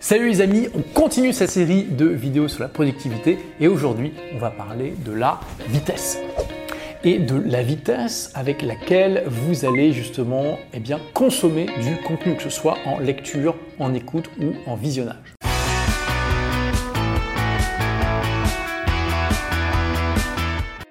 Salut les amis, on continue cette série de vidéos sur la productivité et aujourd'hui on va parler de la vitesse et de la vitesse avec laquelle vous allez justement eh bien, consommer du contenu, que ce soit en lecture, en écoute ou en visionnage.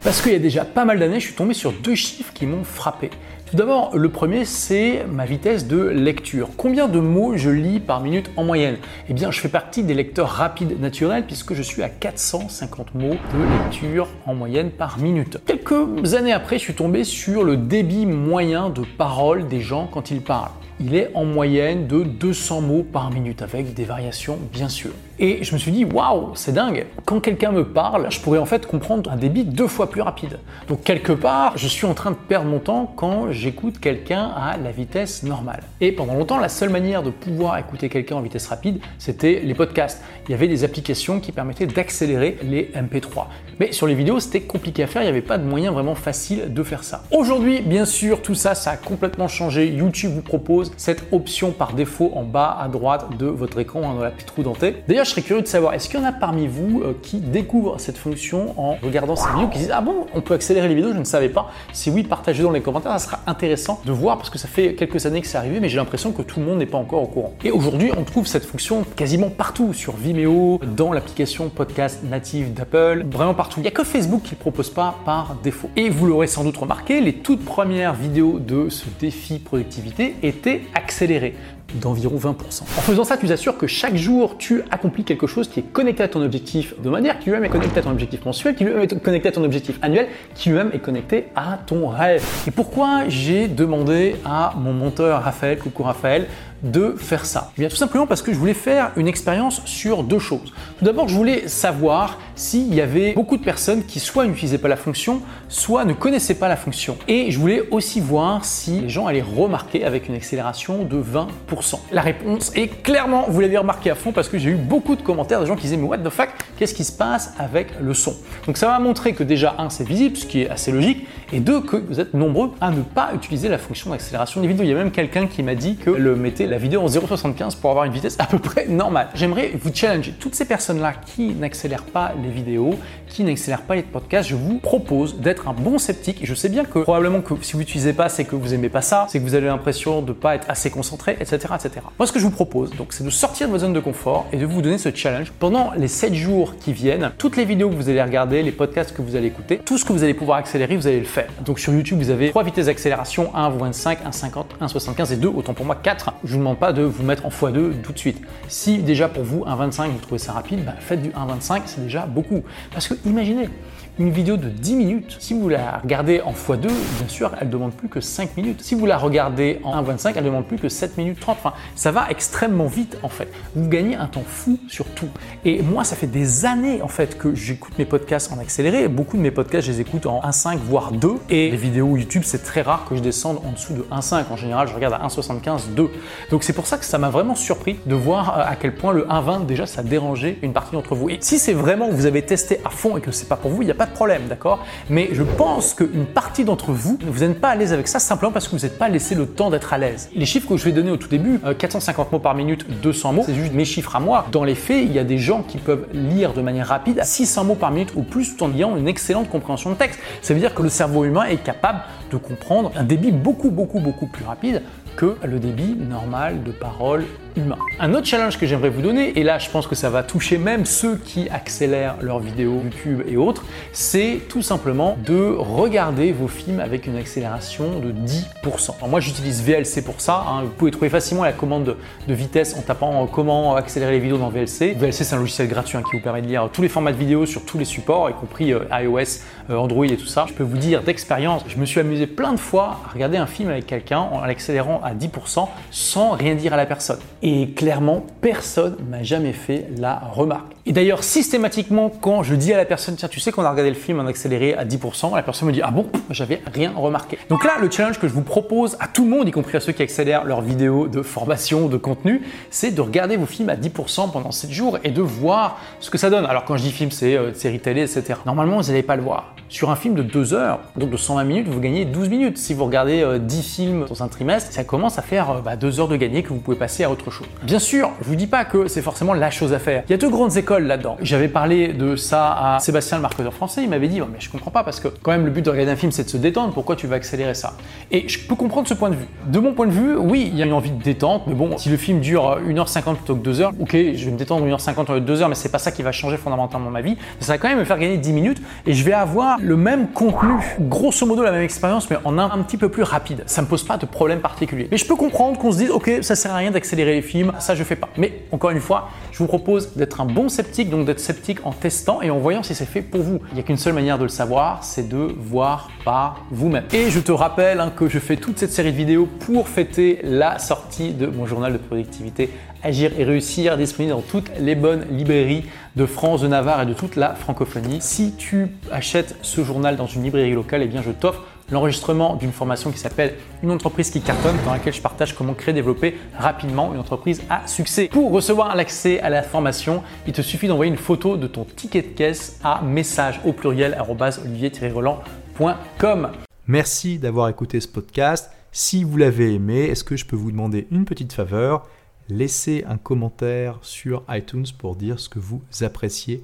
Parce qu'il y a déjà pas mal d'années, je suis tombé sur deux chiffres qui m'ont frappé. Tout d'abord, le premier, c'est ma vitesse de lecture. Combien de mots je lis par minute en moyenne? Eh bien, je fais partie des lecteurs rapides naturels puisque je suis à 450 mots de lecture en moyenne par minute. Quelques années après, je suis tombé sur le débit moyen de parole des gens quand ils parlent il est en moyenne de 200 mots par minute, avec des variations bien sûr. Et je me suis dit, waouh, c'est dingue. Quand quelqu'un me parle, je pourrais en fait comprendre un débit deux fois plus rapide. Donc quelque part, je suis en train de perdre mon temps quand j'écoute quelqu'un à la vitesse normale. Et pendant longtemps, la seule manière de pouvoir écouter quelqu'un en vitesse rapide, c'était les podcasts. Il y avait des applications qui permettaient d'accélérer les MP3. Mais sur les vidéos, c'était compliqué à faire, il n'y avait pas de moyen vraiment facile de faire ça. Aujourd'hui, bien sûr, tout ça, ça a complètement changé. YouTube vous propose cette option par défaut en bas à droite de votre écran hein, dans la petite roue dentée. D'ailleurs, je serais curieux de savoir, est-ce qu'il y en a parmi vous euh, qui découvrent cette fonction en regardant ces vidéos, qui disent ah bon, on peut accélérer les vidéos, je ne savais pas. Si oui, partagez dans les commentaires, ça sera intéressant de voir parce que ça fait quelques années que c'est arrivé, mais j'ai l'impression que tout le monde n'est pas encore au courant. Et aujourd'hui, on trouve cette fonction quasiment partout, sur Vimeo, dans l'application podcast native d'Apple, vraiment partout. Il n'y a que Facebook qui ne propose pas par défaut. Et vous l'aurez sans doute remarqué, les toutes premières vidéos de ce défi productivité étaient accéléré d'environ 20%. En faisant ça, tu t'assures que chaque jour, tu accomplis quelque chose qui est connecté à ton objectif de manière qui lui-même est connecté à ton objectif mensuel, qui lui-même est connecté à ton objectif annuel, qui lui-même est connecté à ton rêve. Et pourquoi j'ai demandé à mon monteur Raphaël, coucou Raphaël, de faire ça? Eh bien, Tout simplement parce que je voulais faire une expérience sur deux choses. Tout d'abord, je voulais savoir s'il y avait beaucoup de personnes qui soit n'utilisaient pas la fonction, soit ne connaissaient pas la fonction. Et je voulais aussi voir si les gens allaient remarquer avec une accélération de 20%. La réponse est clairement, vous l'avez remarqué à fond parce que j'ai eu beaucoup de commentaires de gens qui disaient mais what the fuck, qu'est-ce qui se passe avec le son? Donc ça va montrer que déjà, un, c'est visible, ce qui est assez logique, et deux, que vous êtes nombreux à ne pas utiliser la fonction d'accélération des vidéos. Il y a même quelqu'un qui m'a dit que le mettait la vidéo en 0,75 pour avoir une vitesse à peu près normale. J'aimerais vous challenger. Toutes ces personnes-là qui n'accélèrent pas les vidéos, qui n'accélèrent pas les podcasts, je vous propose d'être un bon sceptique. Je sais bien que probablement que si vous n'utilisez pas, c'est que vous aimez pas ça, c'est que vous avez l'impression de pas être assez concentré, etc., etc. Moi, ce que je vous propose, donc, c'est de sortir de votre zone de confort et de vous donner ce challenge pendant les 7 jours qui viennent. Toutes les vidéos que vous allez regarder, les podcasts que vous allez écouter, tout ce que vous allez pouvoir accélérer, vous allez le faire. Donc sur YouTube, vous avez trois vitesses d'accélération 1 25, 1 50, 1 75 et 2, autant pour moi 4. Je vous demande pas de vous mettre en x2 tout de suite. Si déjà pour vous 1,25 vous trouvez ça rapide, bah, faites du 1,25, c'est déjà beaucoup. Parce que imaginez, une vidéo de 10 minutes, si vous la regardez en x2, bien sûr, elle demande plus que 5 minutes. Si vous la regardez en 1,25, elle demande plus que 7 minutes 30. Enfin, ça va extrêmement vite en fait. Vous gagnez un temps fou sur tout. Et moi, ça fait des années en fait que j'écoute mes podcasts en accéléré. Beaucoup de mes podcasts, je les écoute en 1,5 voire 2. Et les vidéos YouTube, c'est très rare que je descende en dessous de 1,5. En général, je regarde à 1,75, 2. Donc c'est pour ça que ça m'a vraiment surpris de voir euh, à quel point le 1,20 déjà ça dérangeait une partie d'entre vous. Et si c'est vraiment vous avez testé à fond et que c'est pas pour vous, il n'y a pas problème, d'accord? Mais je pense qu'une partie d'entre vous, vous n'êtes pas à l'aise avec ça simplement parce que vous n'êtes pas laissé le temps d'être à l'aise. Les chiffres que je vais donner au tout début, 450 euh, mots par minute, 200 mots, c'est juste mes chiffres à moi. Dans les faits, il y a des gens qui peuvent lire de manière rapide à 600 mots par minute ou plus tout en ayant une excellente compréhension de texte. Ça veut dire que le cerveau humain est capable de comprendre un débit beaucoup, beaucoup, beaucoup plus rapide que le débit normal de parole humain. Un autre challenge que j'aimerais vous donner, et là je pense que ça va toucher même ceux qui accélèrent leurs vidéos YouTube et autres, c'est tout simplement de regarder vos films avec une accélération de 10%. moi j'utilise VLC pour ça, hein. vous pouvez trouver facilement la commande de, vitesse en tapant comment accélérer les vidéos dans VLC. VLC c'est un logiciel gratuit hein, qui vous permet de lire tous les formats de vidéos sur tous les supports, y compris euh, iOS, euh, Android et tout ça. Je peux vous dire d'expérience, je me suis amusé plein de fois à regarder un film avec quelqu'un en l'accélérant à 10% sans rien dire à la personne. Et clairement, personne m'a jamais fait la remarque. Et d'ailleurs, systématiquement, quand je dis à la personne, tiens, tu sais qu'on a regardé le film en accéléré à 10%, la personne me dit, ah bon, j'avais rien remarqué. Donc là, le challenge que je vous propose à tout le monde, y compris à ceux qui accélèrent leurs vidéos de formation, de contenu, c'est de regarder vos films à 10% pendant 7 jours et de voir ce que ça donne. Alors quand je dis film, c'est euh, série télé, etc. Normalement, vous n'allez pas le voir. Sur un film de 2 heures, donc de 120 minutes, vous gagnez 12 minutes. Si vous regardez 10 films dans un trimestre, ça commence à faire 2 bah, heures de gagner que vous pouvez passer à autre chose. Bien sûr, je vous dis pas que c'est forcément la chose à faire. Il y a deux grandes écoles là-dedans. J'avais parlé de ça à Sébastien, le marketeur français. Il m'avait dit, mais je comprends pas parce que quand même le but de regarder un film, c'est de se détendre. Pourquoi tu vas accélérer ça? Et je peux comprendre ce point de vue. De mon point de vue, oui, il y a une envie de détente, mais bon, si le film dure 1h50 plutôt que 2 heures, ok, je vais me détendre 1h50 au lieu de 2 heures, mais c'est pas ça qui va changer fondamentalement ma vie. Ça va quand même me faire gagner 10 minutes et je vais avoir le même contenu, grosso modo la même expérience, mais en un, un petit peu plus rapide. Ça me pose pas de problème particulier. Mais je peux comprendre qu'on se dise, ok, ça sert à rien d'accélérer les films, ça je fais pas. Mais encore une fois, je vous propose d'être un bon sceptique, donc d'être sceptique en testant et en voyant si c'est fait pour vous. Il n'y a qu'une seule manière de le savoir, c'est de voir par vous-même. Et je te rappelle hein, que je fais toute cette série de vidéos pour fêter la sortie de mon journal de productivité Agir et réussir, disponible dans toutes les bonnes librairies de France, de Navarre et de toute la francophonie. Si tu achètes ce journal dans une librairie locale, eh bien je t'offre l'enregistrement d'une formation qui s'appelle Une entreprise qui cartonne, dans laquelle je partage comment créer, développer rapidement une entreprise à succès. Pour recevoir l'accès à la formation, il te suffit d'envoyer une photo de ton ticket de caisse à message au pluriel olivier-roland.com. Merci d'avoir écouté ce podcast. Si vous l'avez aimé, est-ce que je peux vous demander une petite faveur? Laissez un commentaire sur iTunes pour dire ce que vous appréciez